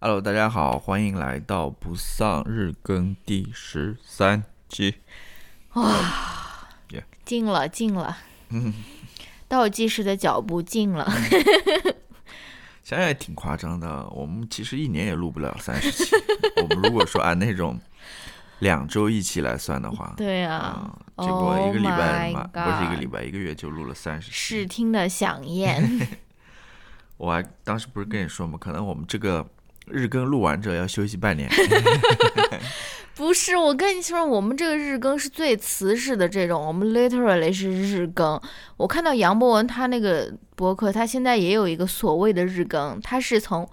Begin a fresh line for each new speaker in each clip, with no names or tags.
Hello，大家好，欢迎来到不丧日更第十三集。
近了，进了，
嗯，
倒计时的脚步近了。
想想也挺夸张的。我们其实一年也录不了三十期。我们如果说按那种两周一期来算的话，
对啊
啊，结果一个礼拜
Oh
不是一个礼拜，一个月就录了三十期。
视听的响宴，
我还当时不是跟你说吗？可能我们这个日更录完这要休息半年。
不是我跟你说，我们这个日更是最瓷实的这种，我们 literally 是日更。我看到杨博文他那个博客，他现在也有一个所谓的日更，他是从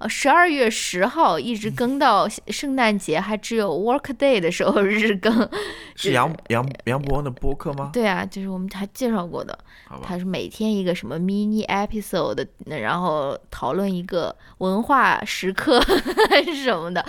呃十二月十号一直更到圣诞节，还只有 work day 的时候日更。
是杨杨杨博文的播客吗？
对啊，就是我们还介绍过的。他，是每天一个什么 mini episode，然后讨论一个文化时刻还 是什么的。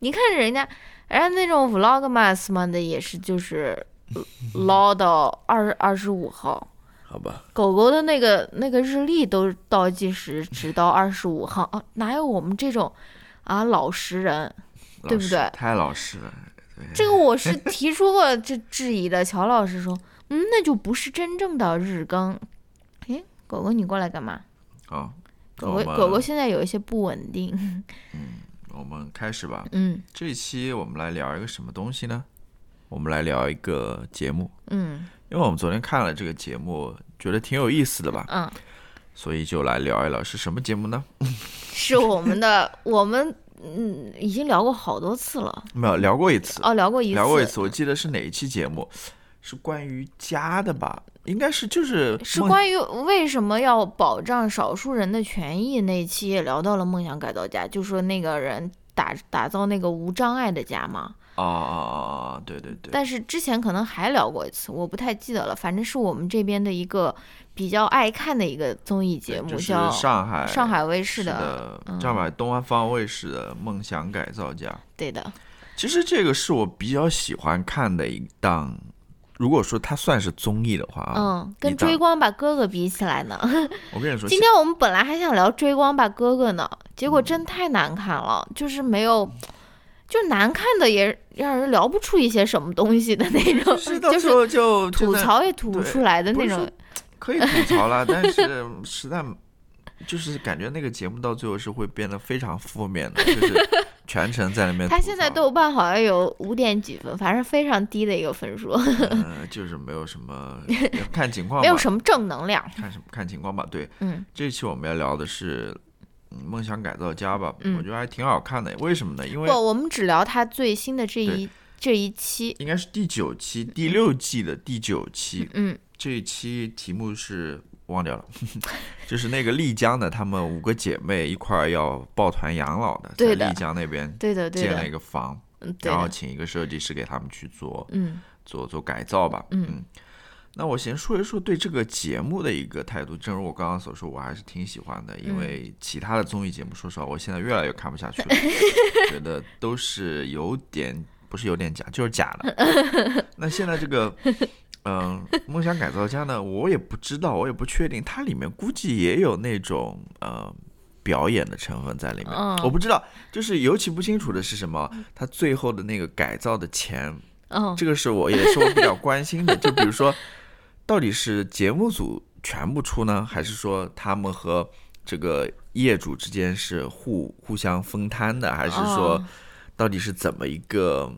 你看人家，人家那种 vlogmas 嘛的也是就是 唠到二二十五号，
好吧，
狗狗的那个那个日历都倒计时直到二十五号啊，哪有我们这种啊老实人？对不对
太老实了。
这个我是提出过这质疑的。乔老师说，嗯，那就不是真正的日更。诶，狗狗你过来干嘛？
好，
狗狗狗狗现在有一些不稳定。
嗯我们开始吧。
嗯
这一期我们来聊一个什么东西呢？我们来聊一个节目，
嗯
因为我们昨天看了这个节目，觉得挺有意思的吧，
嗯，
所以就来聊一聊是什么节目呢？
是我们的，我们嗯已经聊过好多次了。
没有聊过一次，
哦，聊过一次，
聊过一次，我记得是哪一期节目？是关于家的吧？应该是就是
是关于为什么要保障少数人的权益那期也聊到了梦想改造家，就说那个人打打造那个无障碍的家吗。
啊啊啊啊！对对对，
但是之前可能还聊过一次，我不太记得了。反正是我们这边的一个比较爱看的一个综艺节目，叫
上海
上海卫视的，
上海东方卫视的《梦想改造家》。
对的，
其实这个是我比较喜欢看的一档，如果说它算是综艺的话啊，
嗯，跟追光吧哥哥比起来呢，
我跟你说，
今天我们本来还想聊追光吧哥哥呢，结果真太难看了，就是没有，就难看的也让人聊不出一些什么东西的那种，
是到
就是
时候就
吐槽也吐不出来的那种。
可以吐槽了，但是实在就是感觉那个节目到最后是会变得非常负面的，就是全程在那边。
他现在豆瓣好像有五点几分，反正非常低的一个分数，
嗯，就是没有什么看情况吧，
没有什么正能量。
看什么看情况吧。对，
嗯
这期我们要聊的是。嗯梦想改造家吧，
嗯
我觉得还挺好看的。为什么呢？因为
不，我们只聊他最新的这一这一期。
应该是第九期，第六季的第九期。
嗯
这一期题目是忘掉了，就是那个丽江的，她们五个姐妹一块儿要抱团养老的，在丽江那边
对的
建了一，个房，然后请一个设计师给他们去做
嗯。
做做改造吧。
嗯。
那我先说一说对这个节目的一个态度。正如我刚刚所说，我还是挺喜欢的，
嗯
因为其他的综艺节目，说实话，我现在越来越看不下去了，觉得都是有点不是有点假，就是假的。那现在这个，嗯、梦想改造家呢，我也不知道，我也不确定，它里面估计也有那种呃。表演的成分在里面，
嗯
我不知道，就是尤其不清楚的是什么，它最后的那个改造的钱
嗯
这个是我也是我比较关心的，就比如说，到底是节目组全部出呢，还是说他们和这个业主之间是互互相分摊的，还是说
哦
到底是怎么一个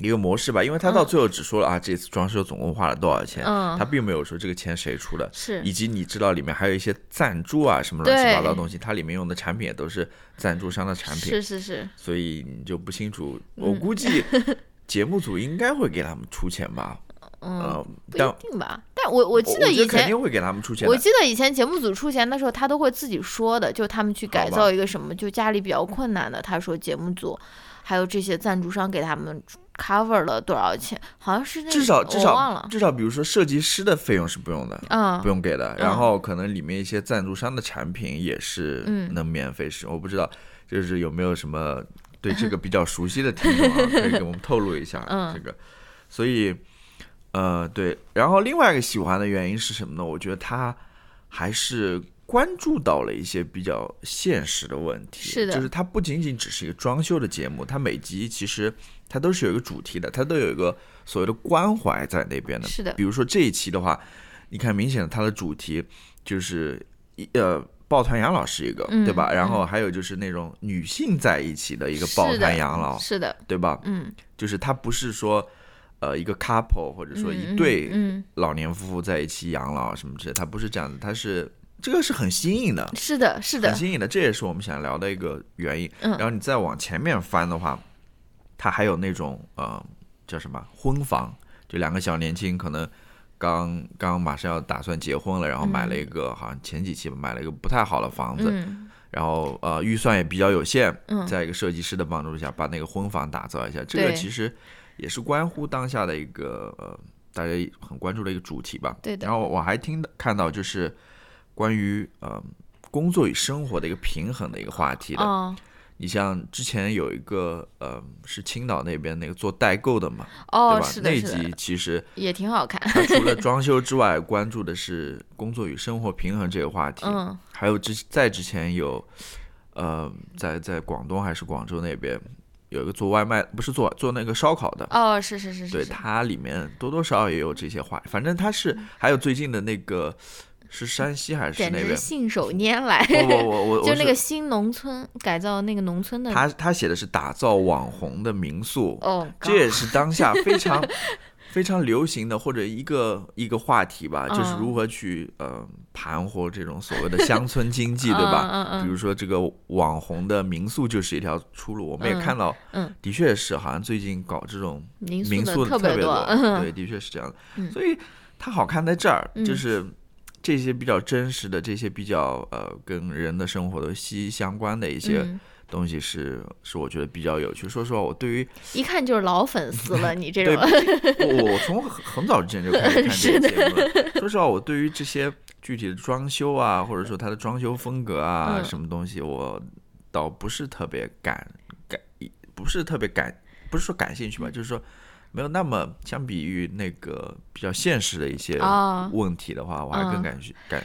一个模式吧？因为他到最后只说了啊，这次装修总共花了多少钱，
嗯
他并没有说这个钱谁出的。
是
以及你知道里面还有一些赞助啊什么乱七八糟的东西，它里面用的产品也都是赞助商的产品，
是是是，
所以你就不清楚。
嗯
我估计 节目组应该会给他们出钱吧，
嗯，
呃，
不一定吧。但我我记得以前
肯定会给他们出钱。
我记得以前节目组出钱的时候，他都会自己说的，就他们去改造一个什么，就家里比较困难的，他说节目组还有这些赞助商给他们 cover 了多少钱，好像是那
至少至少至少，比如说设计师的费用是不用的，
嗯
不用给的。
嗯
然后可能里面一些赞助商的产品也是
嗯
能免费使用。我不知道，就是有没有什么对这个比较熟悉的听众啊，可以给我们透露一下
嗯
这个。所以，呃，对。然后另外一个喜欢的原因是什么呢？我觉得他还是关注到了一些比较现实的问题，
是的
就是它不仅仅只是一个装修的节目，它每集其实它都是有一个主题的，它都有一个所谓的关怀在那边的。
是的
比如说这一期的话，你看明显的它的主题就是一呃抱团养老是一个，
嗯
对吧？然后还有就是那种女性在一起的一个抱团养老，
是的，
对吧？
嗯，
就是它不是说。呃，一个 couple 或者说一
嗯
对
嗯，
老年夫妇在一起养老什么之类，它不是这样的，它是这个是很新颖的，
是的，是的。
很，新颖的，这也是我们想聊的一个原因。
嗯。
然后你再往前面翻的话，它还有那种呃叫什么婚房，就两个小年轻可能刚刚马上要打算结婚了，然后买了一个、好像前几期吧买了一个不太好的房子，
嗯。
然后呃预算也比较有限，
嗯。
在一个设计师的帮助下把那个婚房打造一下，这个其实也是关乎当下的一个呃大家很关注的一个主题吧。
对的。
然后我还听看到就是关于呃工作与生活的一个平衡的一个话题的。
哦
你像之前有一个呃是青岛那边那个做代购的嘛，
哦，
对吧？
是的，
那
是的
集，其实
也挺好看，
它除了 装修之外，关注的是工作与生活平衡这个话题。
嗯
还有之在之前有，呃，在在广东还是广州那边有一个做外卖，不是做做那个烧烤的，
哦，是是是是，
对
是
它里面多多少少也有这些话，反正它是还有最近的那个是山西还是
简直
那边？
信手拈来，
我我我 我
就那个新农村改造那个农村的，
他他写的是打造网红的民宿，
哦，
这也是当下 非常非常流行的或者一个一个话题吧，就是
嗯。
如何去呃盘活这种所谓的乡村经济，对吧？
嗯嗯嗯
比如说这个网红的民宿就是一条出路，我们也
嗯
看到，
嗯，
的确是好像最近搞这种
民
民宿
的别
多，
嗯。
对，的确是这样所以它好看在这儿，
嗯。
就是这些比较真实的、这些比较呃跟人的生活都息息相关的一些
嗯
东西是，是我觉得比较有趣。说实话，我对于
一看就是老粉丝了，你这种，
我我从很很早之前就开始看这个节目了。说实话，我对于这些具体的装修啊，或者说它的装修风格啊，
嗯
什么东西，我倒不是特别感感，不是特别感，不是说感兴趣吧，就是说没有那么相比于那个比较现实的一些
啊
问题的话，我还更
嗯
感兴感。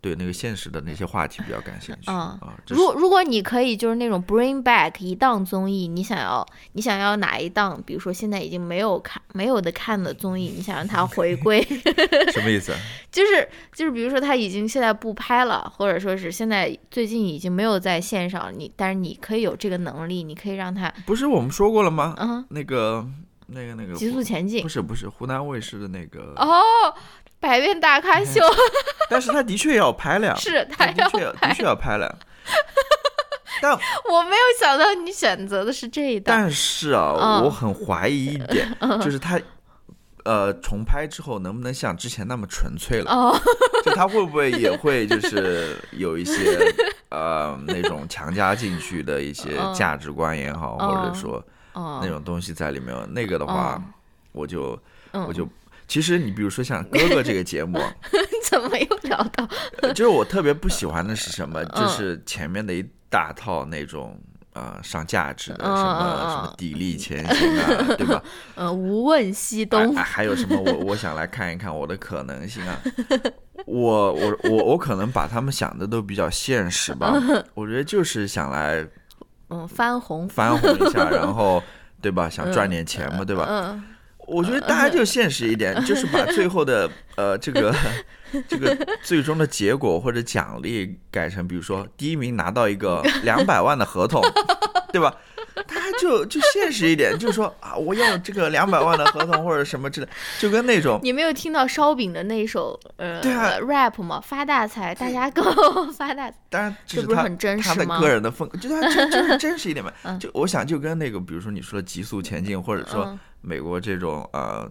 对那个现实的那些话题比较感兴趣
嗯
啊，这是
如如果你可以就是那种 bring back 一档综艺，你想要你想要哪一档？比如说现在已经没有看没有的看的综艺，你想让它回归，
什么意思？
就是就是比如说它已经现在不拍了，或者说是现在最近已经没有在线上，你但是你可以有这个能力，你可以让它
不是我们说过了吗？
嗯
那个那个那个
极速前进
不。是不是湖南卫视的那个，
哦，百变大咖秀
但是他的确要拍了，
是他
的确要的
拍，
确要拍了。但
我没有想到你选择的是这一档。
但是啊，
嗯
我很怀疑一点，就是他呃重拍之后能不能像之前那么纯粹了？
哦，
就他会不会也会就是有一些呃那种强加进去的一些
嗯
价值观也好，
嗯
或者说
哦，
那种东西在里面？那个的话
嗯，
我就
嗯
我就。其实你比如说像哥哥这个节目啊，
怎么又聊到？
呃就是我特别不喜欢的是什么？
嗯
就是前面的一大套那种呃上价值的，
嗯
什么
嗯嗯
什么砥砺前行啊，对吧？
呃，无问西东
还。还有什么我我想来看一看我的可能性啊。我我我我可能把他们想的都比较现实吧，我觉得就是想来
嗯，翻红。
翻红一下，然后对吧？想赚点钱嘛，对吧？
嗯，
我觉得大家就现实一点，就是把最后的呃这个这个最终的结果或者奖励改成，比如说第一名拿到一个两百万的合同，对吧？就就现实一点，就是说啊，我要这个两百万的合同或者什么之类，就跟那种
你没有听到烧饼的那首呃
对啊
rap 吗？发大财，大家跟我 发大财。
当然这
不是很真实
他的个人的风格，就他真就是真实一点嘛。
嗯
就我想就跟那个，比如说你说的极速前进，或者说
嗯
美国这种呃呃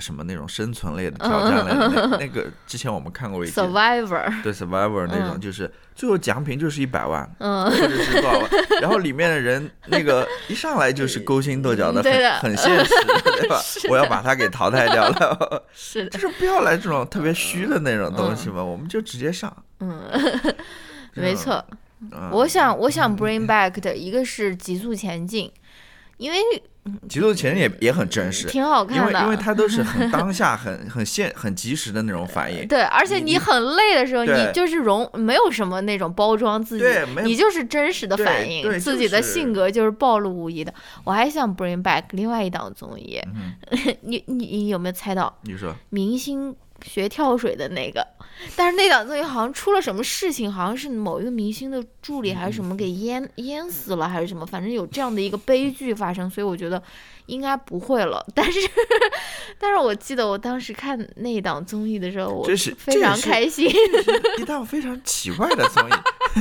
什么那种生存类的挑战类的那那个，之前我们看过一集。
Survivor，
对 Survivor 那种，
嗯
就是最后奖品就是一百万，
嗯，
或者是多少万，然后里面的人那个一上来就是勾心斗角的，很很现实，对吧？我要把他给淘汰掉了，
是的，
就是不要来这种特别虚的那种东西嘛，我们就直接上。
嗯，没错。
嗯
我想，我想 bring back 的一个是急速前进，因为
极速前也也很真实，
挺好看的，
因为因为它都是很当下、很很现、很及时的那种反应。
对，而且你很累的时候，你就是容没有什么那种包装自己，你就是真实的反应，自己的性格就是暴露无遗的。我还想 bring back 另外一档综艺，你你你有没有猜到？
你说
明星。学跳水的那个，但是那档综艺好像出了什么事情，好像是某一个明星的助理还是什么给淹淹死了还是什么，反正有这样的一个悲剧发生，所以我觉得应该不会了。但是，但是我记得我当时看那档综艺的时候，我非常开心。
一档非常奇怪的综艺，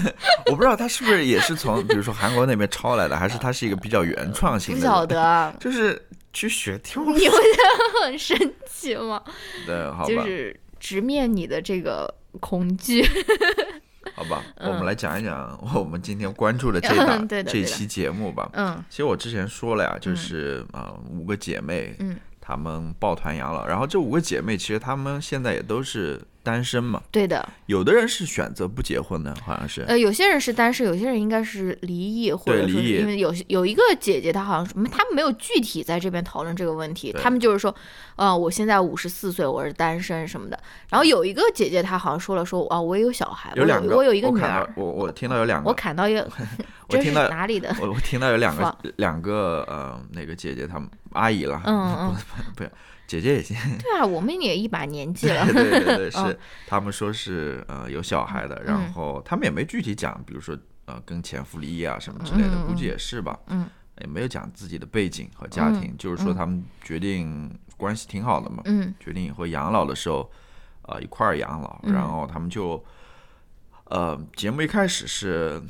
我不知道他是不是也是从比如说韩国那边抄来的，还是他是一个比较原创性的。
不晓得，
就是去学跳舞，
你不觉得很神奇吗？
对，好吧。
就是直面你的这个恐惧。
好吧，我们来讲一讲我们今天关注的这档这期节目吧。
嗯，
其实我之前说了呀，就是啊，五个姐妹，嗯，她们抱团养老，然后这五个姐妹其实她们现在也都是。单身嘛，
对的，
有的人是选择不结婚的，好像是。
呃，有些人是单身，有些人应该是离异，或者说因为有有一个姐姐，她好像是他们没有具体在这边讨论这个问题，他们就是说，呃，我现在五十四岁，我是单身什么的。然后有一个姐姐，她好像说了，说啊，我也有小孩，
有两个，
我有一个女儿，
我我听到有两个，
我看到有，
我听到
哪里的？
我我听到有两个两个呃那个姐姐，她们阿姨了，
嗯
嗯，不 不。姐姐也行，
对啊，我们也一把年纪了。
对 对对，是他们说是呃有小孩的，然后他们也没具体讲，比如说呃跟前夫离异啊什么之类的，估计也是吧。
嗯，
也没有讲自己的背景和家庭，就是说他们决定关系挺好的嘛。
嗯，
决定以后养老的时候，呃一块儿养老，然后他们就呃节目一开始是。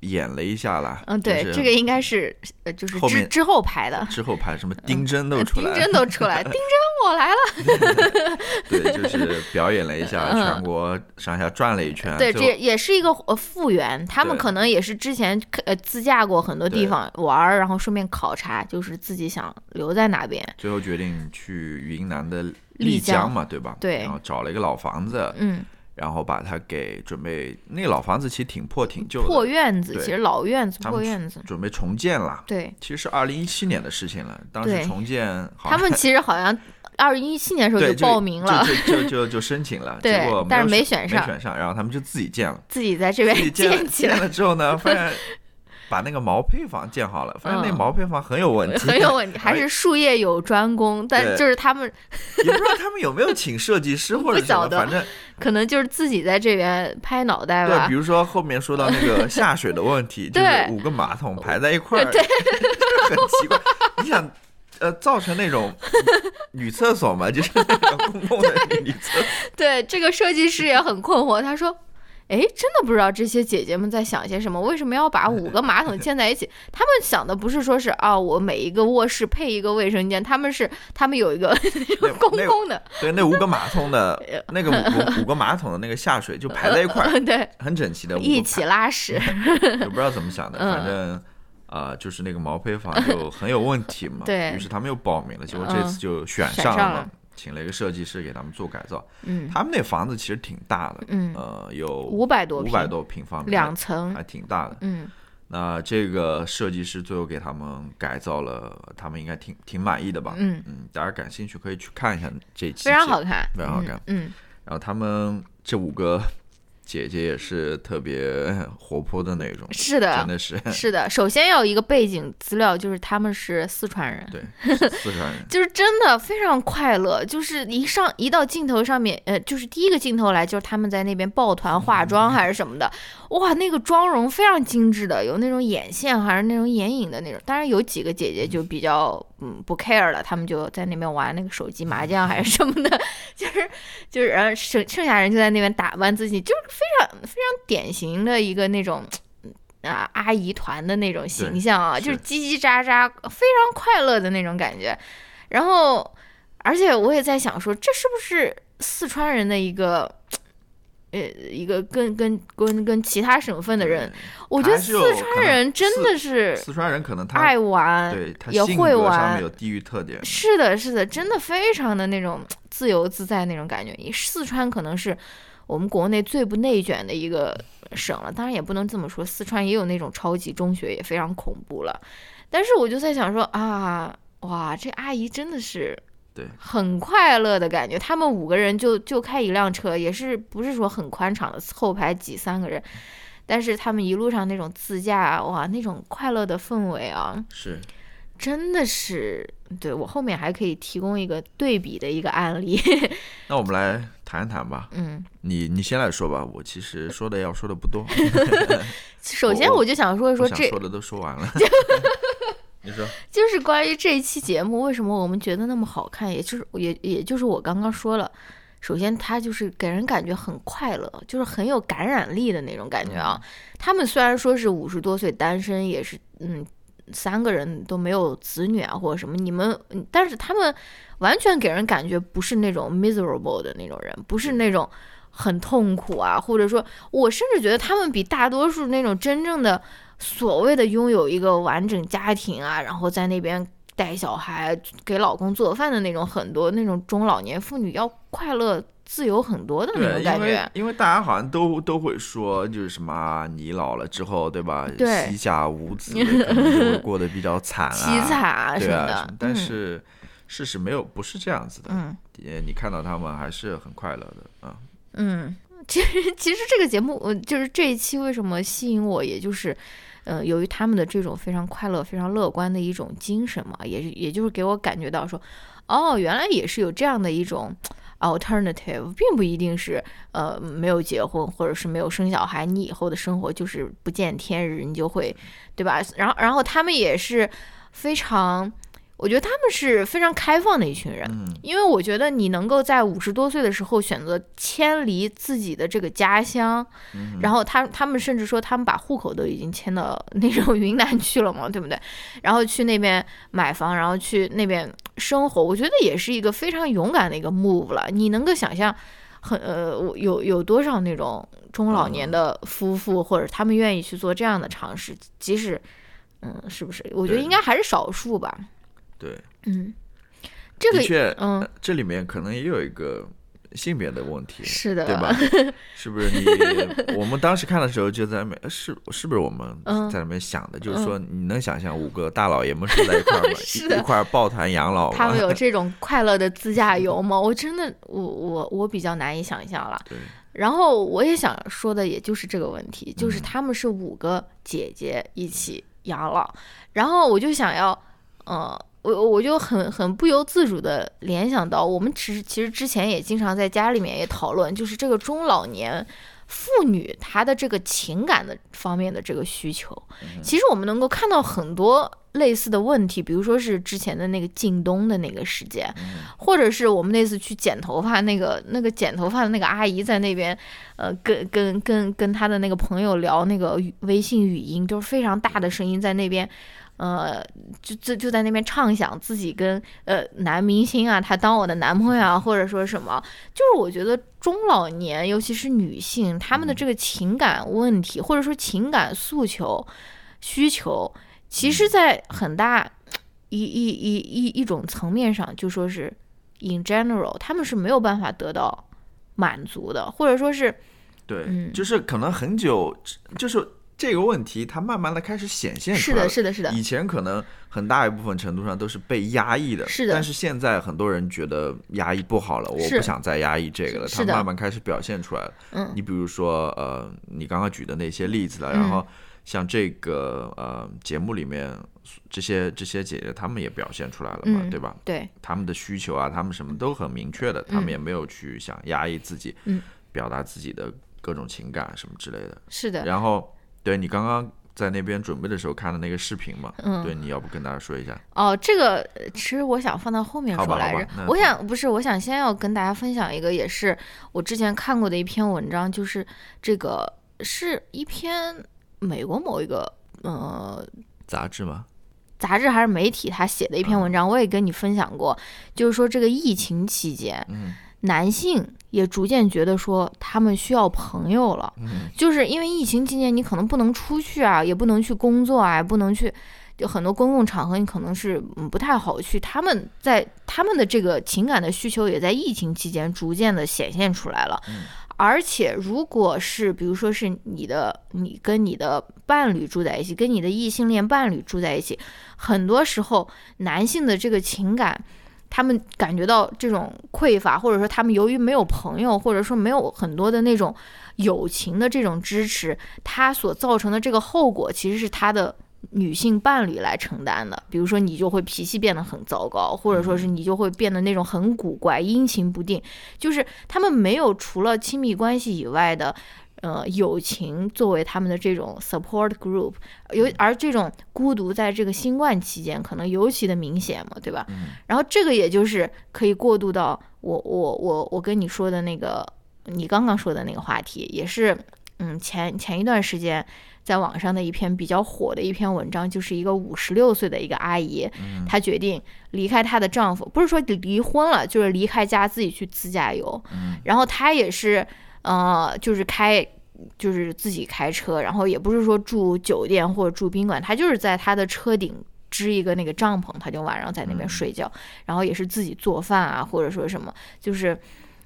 演了一下啦，
嗯，对，这个应该是呃，就是之之后排的，
之后排什么丁真都出
来，丁真都出来，丁真我来了，
对，就是表演了一下，全国上下转了一圈，
对，这也是一个呃复原，他们可能也是之前呃自驾过很多地方玩，然后顺便考察，就是自己想留在哪边，
最后决定去云南的丽江嘛，对吧？
对，
然后找了一个老房子，
嗯。
然后把它给准备，那个老房子其实挺破挺旧的，
破院子，其实老院子，破院子，
准备重建了。
对，
其实是二零一七年的事情了，当时重建，
他们 其实好像二零一七年的时候就报名了，
就就就就申请了，
结
果
但是
没
选上，
没选上，然后他们就自己建了，
自己在这边
建
起来。
了之后呢，发现。把那个毛坯房建好了，发现那毛坯房很有问题，
很有问题，还是术业有专攻，但就是他们
也不知道他们有没有请设计师 或者什么，反正
可能就是自己在这边拍脑袋
吧。对，比如说后面说到那个下水的问题，就是五个马桶排在一块儿，
对，
很奇怪。你想，呃，造成那种女厕所嘛，就是那种公共的女厕。
对，这个设计师也很困惑，他说。哎，真的不知道这些姐姐们在想些什么？为什么要把五个马桶建在一起？他们想的不是说是啊，我每一个卧室配一个卫生间，他们是他们有一个公共的。
对，那五个马桶的 那个五五个马桶的那个下水就排在一块儿，
对，
很整齐的，
一起拉屎。
就不知道怎么想的，反正啊，就是那个毛坯房就很有问题嘛。
对
于是他们又报名了，结果这次就选上了。请了一个设计师给他们做改造，
嗯，
他们那房子其实挺大的，
嗯，
呃，有
五百多
五百多平方米，
两层，
还挺大的，
嗯。
那这个设计师最后给他们改造了，他们应该挺挺满意的吧？
嗯
嗯，大家感兴趣可以去看一下这期，
非常好看，
非常好看，
嗯。
然后他们这五个。姐姐也是特别 活泼的那种，
是的，
真的是
是的。首先要有一个背景资料，就是他们是四川人，
对，四川人，
就是真的非常快乐。就是一上一到镜头上面，呃，就是第一个镜头来，就是他们在那边抱团化妆还是什么的，哇，那个妆容非常精致的，有那种眼线还是那种眼影的那种。当然有几个姐姐就比较嗯不 care 了，他们就在那边玩那个手机麻将还是什么的，就是就是，然后剩剩下人就在那边打扮自己，就是。非常非常典型的一个那种啊阿姨团的那种形象啊，就是叽叽喳喳、非常快乐的那种感觉。然后，而且我也在想说，这是不是四川人的一个呃一个跟跟跟跟其他省份的人？我觉得四川人真的是
四川人，可能他
爱玩，
对，
也会玩，
有地域特点。
是的，是的，真的非常的那种自由自在那种感觉。四川可能是。我们国内最不内卷的一个省了。当然也不能这么说，四川也有那种超级中学，也非常恐怖了。但是我就在想说啊，哇，这阿姨真的是。
对，
很快乐的感觉。他们五个人就就开一辆车，也是不是说很宽敞的，后排挤三个人，但是他们一路上那种自驾，哇，那种快乐的氛围啊，
是，
真的是。对我后面还可以提供一个对比的一个案例。
那我们来谈一谈吧。
嗯，
你你先来说吧，我其实说的要说的不多。
首先我就想说一说 这
说的都说完了。你说，
就是关于这一期节目，为什么我们觉得那么好看？也就是也也就是我刚刚说了，首先它就是给人感觉很快乐，就是很有感染力的那种感觉啊。他们虽然说是五十多岁单身，也是嗯三个人都没有子女啊或者什么，你们但是他们完全给人感觉不是那种 miserable 的那种人，不是那种很痛苦啊，或者说，我甚至觉得他们比大多数那种真正的。所谓的拥有一个完整家庭啊，然后在那边带小孩、给老公做饭的那种，很多那种中老年妇女要快乐、自由很多的那种感觉。因
为因为大家好像都都会说，就是什么你老了之后，对吧？
对，
膝下无子，可能就会过得比较惨啊，
凄惨啊
什
么的。
但是事实没有不是这样子的。
嗯，
你看到他们还是很快乐的啊。
嗯，嗯其实 其实这个节目，就是这一期为什么吸引我，也就是。呃，由于他们的这种非常快乐、非常乐观的一种精神嘛，也也就是给我感觉到说，哦，原来也是有这样的一种 alternative，并不一定是呃没有结婚或者是没有生小孩，你以后的生活就是不见天日，你就会，对吧？然后然后他们也是非常。我觉得他们是非常开放的一群人，因为我觉得你能够在五十多岁的时候选择迁离自己的这个家乡，然后他他们甚至说他们把户口都已经迁到 那种云南去了嘛，对不对？然后去那边买房，然后去那边生活，我觉得也是一个非常勇敢的一个 move 了。你能够想象，很呃有有多少那种中老年的夫妇或者他们愿意去做这样的尝试，即使嗯，是不是？我觉得应该还是少数吧。
对，
嗯，这个
的确，
嗯，
这里面可能也有一个性别的问题，
是的，
对吧？是不是你？我们当时看的时候就在那，是是不是我们在那边想的？就是说，你能想象五个大老爷们坐在一块儿吗？一块儿抱团养老，
他们有这种快乐的自驾游吗？我真的，我我我比较难以想象了。
对。
然后我也想说的，也就是这个问题，就是他们是五个姐姐一起养老，然后我就想要，呃。我我就很很不由自主的联想到，我们其实其实之前也经常在家里面也讨论，就是这个中老年妇女她的这个情感的方面的这个需求。其实我们能够看到很多类似的问题，比如说是之前的那个靳东的那个事件，或者是我们那次去剪头发，那个那个剪头发的那个阿姨在那边，呃，跟跟跟跟她的那个朋友聊那个微信语音，就是非常大的声音在那边。呃，就就就在那边畅想自己跟呃男明星啊，他当我的男朋友啊，或者说什么，就是我觉得中老年，尤其是女性，他们的这个情感问题，或者说情感诉求、需求，其实，在很大一一一一一种层面上，就说是 in general，他们是没有办法得到满足的，或者说是，
对，就是可能很久，就是。这个问题它慢慢的开始显现出
来，是的，是的，是的。
以前可能很大一部分程度上都是被压抑的，
是的。
但是现在很多人觉得压抑不好了，我不想再压抑这个了，它慢慢开始表现出来了。
嗯，
你比如说呃，你刚刚举的那些例子了，然后像这个呃节目里面这些这些姐姐她们也表现出来了嘛，对吧？
对，
她们的需求啊，她们什么都很明确的，她们也没有去想压抑自己，
嗯，
表达自己的各种情感什么之类的。
是的，
然后。对你刚刚在那边准备的时候看的那个视频嘛，
嗯，
对，你要不跟大家说一下？
哦，这个其实我想放到后面说来着。我想不是，我想先要跟大家分享一个，也是我之前看过的一篇文章，就是这个是一篇美国某一个呃
杂志吗？
杂志还是媒体他写的一篇文章，我也跟你分享过，就是说这个疫情期间，
嗯。
男性也逐渐觉得说他们需要朋友了，就是因为疫情期间你可能不能出去啊，也不能去工作啊，不能去，就很多公共场合你可能是不太好去。他们在他们的这个情感的需求也在疫情期间逐渐的显现出来了，而且，如果是比如说是你的，你跟你的伴侣住在一起，跟你的异性恋伴侣住在一起，很多时候男性的这个情感，他们感觉到这种匮乏，或者说他们由于没有朋友，或者说没有很多的那种友情的这种支持，他所造成的这个后果，其实是他的。女性伴侣来承担的，比如说你就会脾气变得很糟糕，或者说是你就会变得那种很古怪、阴晴不定，就是他们没有除了亲密关系以外的，呃，友情作为他们的这种 support group，有而这种孤独在这个新冠期间可能尤其的明显嘛，对吧？然后这个也就是可以过渡到我我我我跟你说的那个你刚刚说的那个话题，也是嗯前前一段时间。在网上的一篇比较火的一篇文章，就是一个五十六岁的一个阿姨，她决定离开她的丈夫，不是说离婚了，就是离开家自己去自驾游。然后她也是，呃，就是开，就是自己开车，然后也不是说住酒店或者住宾馆，他就是在他的车顶支一个那个帐篷，他就晚上在那边睡觉，然后也是自己做饭啊，或者说什么，就是，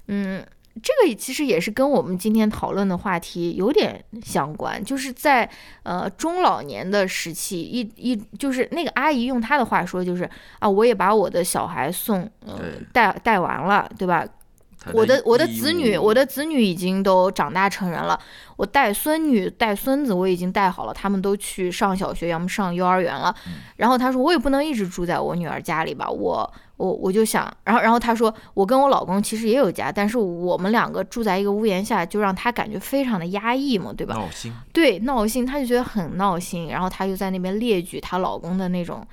嗯。这个其实也是跟我们今天讨论的话题有点相关，就是在呃中老年的时期，一一就是那个阿姨用她的话说，就是啊，我也把我的小孩送呃带带完了，对吧？我的我的子女，我的子女已经都长大成人了，我带孙女带孙子我已经带好了，他们都去上小学，要么上幼儿园了。然后他说，我也不能一直住在我女儿家里吧，我我我就想，然后然后他说，我跟我老公其实也有家，但是我们两个住在一个屋檐下，就让他感觉非常的压抑嘛，对吧？
闹心。
对，闹心，他就觉得很闹心，然后他就在那边列举她老公的那种。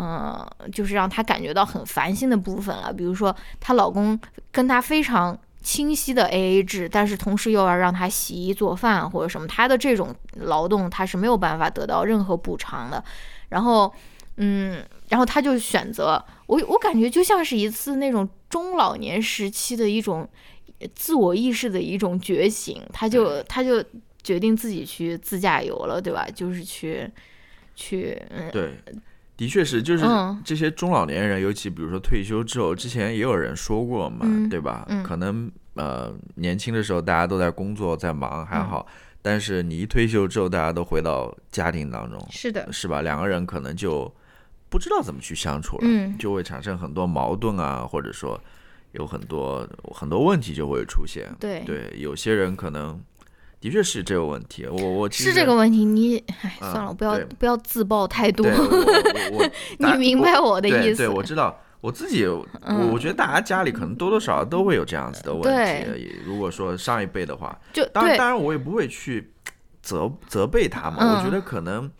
嗯，就是让她感觉到很烦心的部分了。比如说，她老公跟她非常清晰的 A A 制，但是同时又要让她洗衣做饭或者什么，她的这种劳动她是没有办法得到任何补偿的。然后，嗯，然后她就选择我，我感觉就像是一次那种中老年时期的一种自我意识的一种觉醒，她就她就决定自己去自驾游了，对吧？就是去去，嗯，
对。的确是，就是这些中老年人，尤其比如说退休之后，之前也有人说过嘛，对吧？可能呃年轻的时候大家都在工作在忙还好，但是你一退休之后，大家都回到家庭当中，
是的，
是吧？两个人可能就不知道怎么去相处了，就会产生很多矛盾啊，或者说有很多很多问题就会出现。
对
对，有些人可能。的确是这个问题，我我
是这个问题，你哎算了，不要不要自曝太多。
我
你明白我的意
思？对，我知道，我自己，我我觉得大家家里可能多多少少都会有这样子的问题。如果说上一辈的话，
就
当然当然我也不会去责责备他嘛。我觉得可能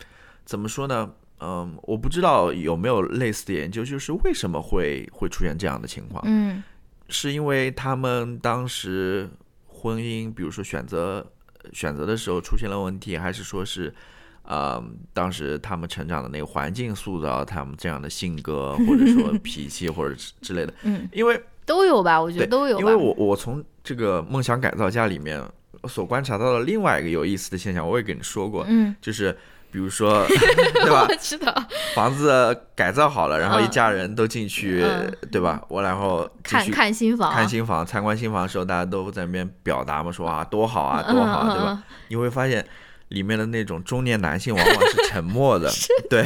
怎么说呢？嗯，我不知道有没有类似的研究，就是为什么会会出现这样的情况？
嗯，
是因为他们当时婚姻，比如说选择。选择的时候出现了问题，还是说是，呃，当时他们成长的那个环境塑造他们这样的性格，或者说 脾气或者之类的。
嗯，
因为
都有吧，我觉得都有。
因为我我从这个梦想改造家里面所观察到的另外一个有意思的现象，我也跟你说过，
嗯，
就是。比如说，对吧？
知道
房子改造好了，然后一家人都进去，对吧？我然后
看看新房，
看新房，参观新房的时候，大家都在那边表达嘛，说啊多好啊，多好，对吧？你会发现。里面的那种中年男性往往是沉默的，对，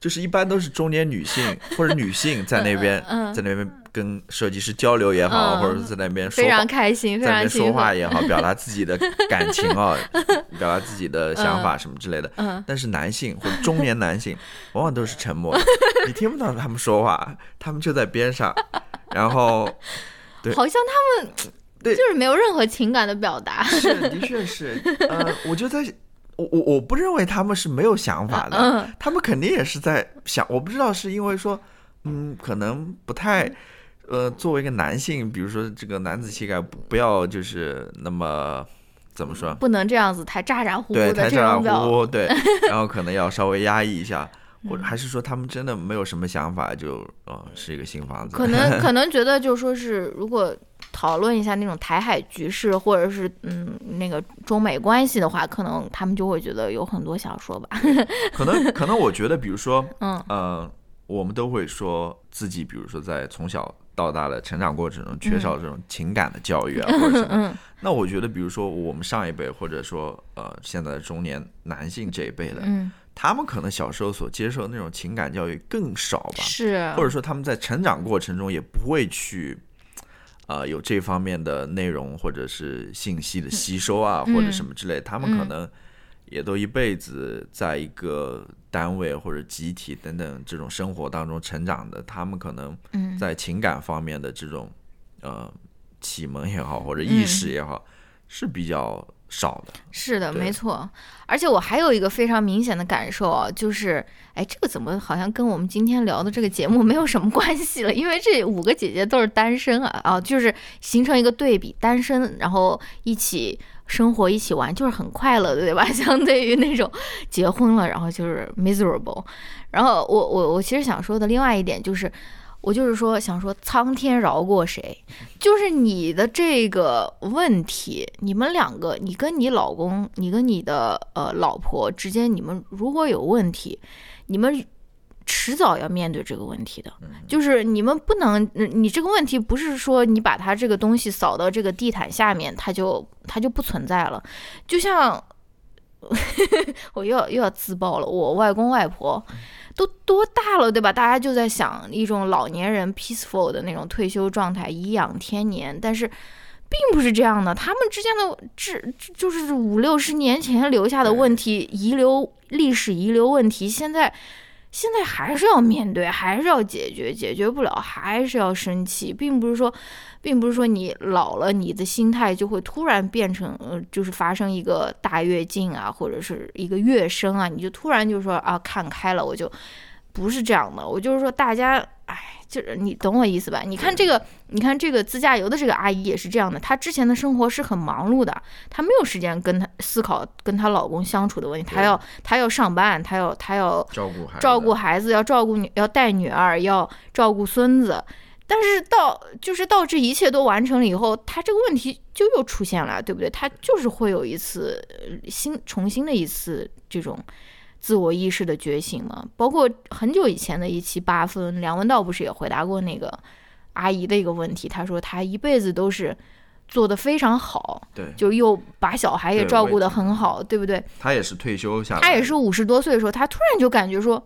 就是一般都是中年女性或者女性在那边，在那边跟设计师交流也好，或者是在那边
非常开心，
在那边说话也好，表达自己的感情啊，表达自己的想法什么之类的。但是男性或者中年男性往往都是沉默的，你听不到他们说话，他们就在边上，然后，对，
好像他们
对，
就是没有任何情感的表达。
是，的确是，呃，我就在。我我我不认为他们是没有想法的，他们肯定也是在想。我不知道是因为说，嗯，可能不太，呃，作为一个男性，比如说这个男子气概不要就是那么怎么说，
不能这样子太咋咋呼呼
的，太咋咋呼呼，对，然后可能要稍微压抑一下，或者还是说他们真的没有什么想法，就呃是一个新房子，
可能可能觉得就说是如果。讨论一下那种台海局势，或者是嗯那个中美关系的话，可能他们就会觉得有很多想说吧。
可能可能我觉得，比如说，嗯。呃，我们都会说自己，比如说在从小到大的成长过程中缺少这种情感的教育啊，或者什么。那我觉得，比如说我们上一辈，或者说呃现在的中年男性这一辈的，他们可能小时候所接受的那种情感教育更少吧，
是，
或者说他们在成长过程中也不会去，呃有这方面的内容或者是信息的吸收啊，或者什么之类，他们可能也都一辈子在一个单位或者集体等等这种生活当中成长的，他们可能在情感方面的这种呃。启蒙也好，或者意识也好，是比较少的。
是的，没错。而且我还有一个非常明显的感受啊，就是，哎，这个怎么好像跟我们今天聊的这个节目没有什么关系了？因为这五个姐姐都是单身啊，啊，就是形成一个对比，单身，然后一起生活，一起玩，就是很快乐的，对吧？相对于那种结婚了，然后就是 miserable。然后我我我其实想说的另外一点就是。我就是说，想说苍天饶过谁？就是你的这个问题，你们两个，你跟你老公，你跟你的呃老婆之间，你们如果有问题，你们迟早要面对这个问题的。就是你们不能，你这个问题不是说你把它这个东西扫到这个地毯下面，它就它就不存在了。就像 我又要又要自爆了，我外公外婆。都多大了，对吧？大家就在想一种老年人 peaceful 的那种退休状态，颐养天年。但是，并不是这样的。他们之间的这就是五六十年前留下的问题，遗留历史遗留问题，现在现在还是要面对，还是要解决。解决不了，还是要生气，并不是说。并不是说你老了，你的心态就会突然变成，呃，就是发生一个大跃进啊，或者是一个跃升啊，你就突然就说啊，看开了，我就不是这样的。我就是说，大家，哎，就是你懂我意思吧？你看这个，你看这个自驾游的这个阿姨也是这样的，她之前的生活是很忙碌的，她没有时间跟她思考跟她老公相处的问题，她要她要上班，她要她要
照顾孩
照顾孩子，要照顾女要带女儿，要照顾孙子。但是到就是到这一切都完成了以后，她这个问题就又出现了，对不对？她就是会有一次新重新的一次这种自我意识的觉醒嘛。包括很久以前的一期八分，梁文道不是也回答过那个阿姨的一个问题？他说他一辈子都是做的非常好，
对，
就又把小孩也照顾的很好，对不对？
他也是退休下来，
他也是五十多岁的时候，他突然就感觉说。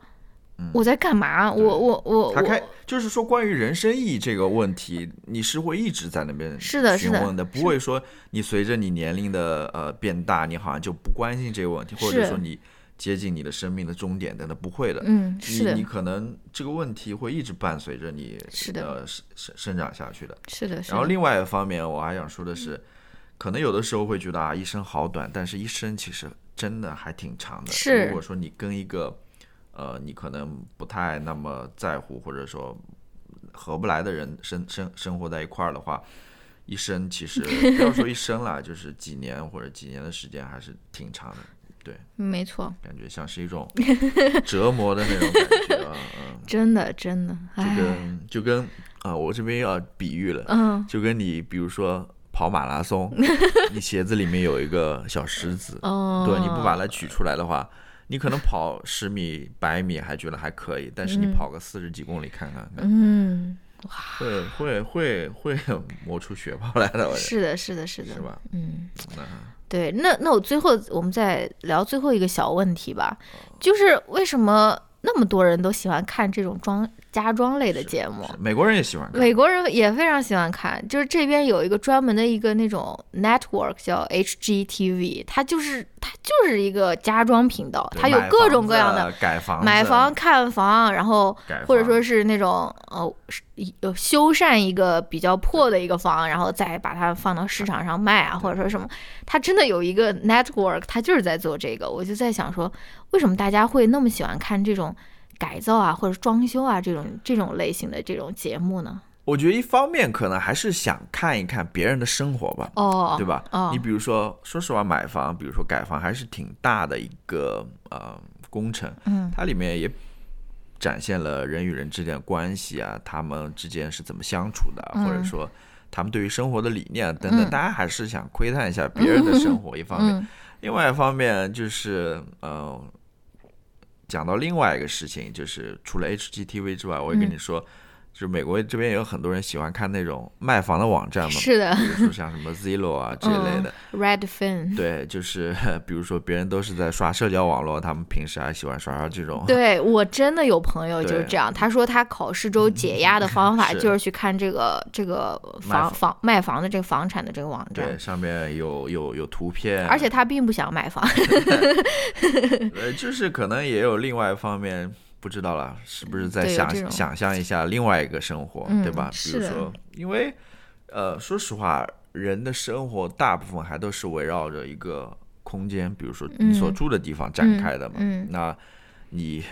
我在干嘛？我我我
他开就是说关于人生意义这个问题，你是会一直在那边
是的
询问
的，
不会说你随着你年龄的呃变大，你好像就不关心这个问题，或者说你接近你的生命的终点等等，不会的。
嗯，是
的，你可能这个问题会一直伴随着你，
是的，
呃，生生生长下去的。
是的。
然后另外一方面，我还想说的是，可能有的时候会觉得啊，一生好短，但是一生其实真的还挺长的。
是。
如果说你跟一个呃，你可能不太那么在乎，或者说合不来的人生生生活在一块儿的话，一生其实 不要说一生啦，就是几年或者几年的时间还是挺长的，对，
没错，
感觉像是一种 折磨的那种感觉啊，嗯，
真的真的，
就跟就跟啊，我这边要比喻了，
嗯，
就跟你比如说跑马拉松，你鞋子里面有一个小石子，
哦，
对，你不把它取出来的话。你可能跑十米、百米还觉得还可以，但是你跑个四十几公里看看，
嗯，
会会会会磨出血泡来的。
是的，是的，是的，
是吧？
嗯，对，那那我最后我们再聊最后一个小问题吧，就是为什么那么多人都喜欢看这种装？家装类的节目，
美国人也喜欢看。
美国人也非常喜欢看，就是这边有一个专门的一个那种 network 叫 HGTV，它就是它就是一个家装频道，它有各种各样的
改房、
买房、看房，然后或者说是那种呃修缮一个比较破的一个房，然后再把它放到市场上卖啊，或者说什么，它真的有一个 network，它就是在做这个。我就在想说，为什么大家会那么喜欢看这种？改造啊，或者装修啊，这种这种类型的这种节目呢？
我觉得一方面可能还是想看一看别人的生活吧，
哦，
对吧？
哦，
你比如说，说实话，买房，比如说改房，还是挺大的一个呃工程，
嗯，
它里面也展现了人与人之间的关系啊，他们之间是怎么相处的，或者说他们对于生活的理念等等，大家还是想窥探一下别人的生活。一方面，另外一方面就是呃。讲到另外一个事情，就是除了 HGTV 之外，我也跟你说，就是美国这边也有很多人喜欢看那种卖房的网站嘛，
是的
比如说像什么 Zillow 啊 这一类的。
，Redfin。
对，就是 比如说别人都是在刷社交网络，他们平时还喜欢刷刷这种。
对我真的有朋友就是这样，他说他考试周解压的方法 就是去看这个这个房房卖房的这个房产的这个网站
对，，上面有有有图片，
而且他并不想买房。
呃，就是可能也有另外一方面，不知道了，是不是在想想象一下另外一个生活，
嗯
对吧？比如说，因为呃，说实话，人的生活大部分还都是围绕着一个空间，比如说你所
嗯
住的地方展开的嘛。
嗯
那你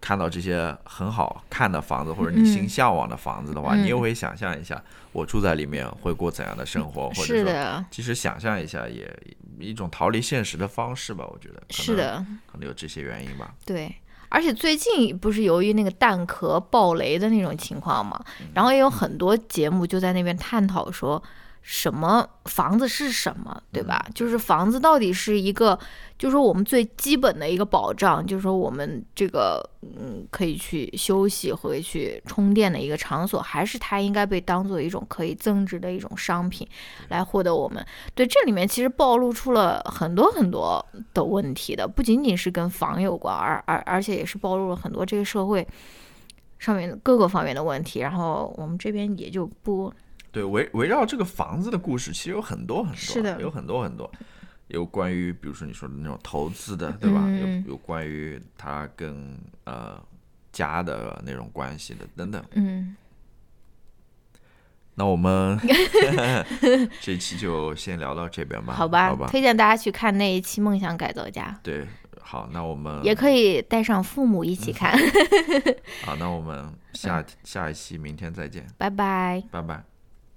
看到这些很好看的房子，或者你心
嗯
向往的房子的话，
嗯
你也会想象一下，我住在里面会过怎样的生活，或者说，其实想象一下也一种逃离现实的方式吧，我觉得。可能，
是的，
可能有这些原因吧。
对。而且最近不是由于那个蛋壳爆雷的那种情况嘛，
嗯。
然后也有很多节目就在那边探讨说，什么房子是什么，对吧？
嗯
就是房子到底是一个，就是说我们最基本的一个保障，就是说我们这个嗯可以去休息和去充电的一个场所，还是它应该被当做一种可以增值的一种商品来获得我们？对，这里面其实暴露出了很多很多的问题的，不仅仅是跟房有关，而而而且也是暴露了很多这个社会上面各个方面的问题。然后我们这边也就不
对，围围绕这个房子的故事，其实有很多很多，
是的
有很多很多，有关于比如说你说的那种投资的，对吧？
嗯
有有关于他跟呃家的那种关系的等等。
嗯
那我们 这一期就先聊到这边吧，
好吧，
好吧，
推荐大家去看那一期《梦想改造家
对，好，那我们》，
也可以带上父母一起看。
好，那我们下下一期明天再见，
拜拜。
拜拜。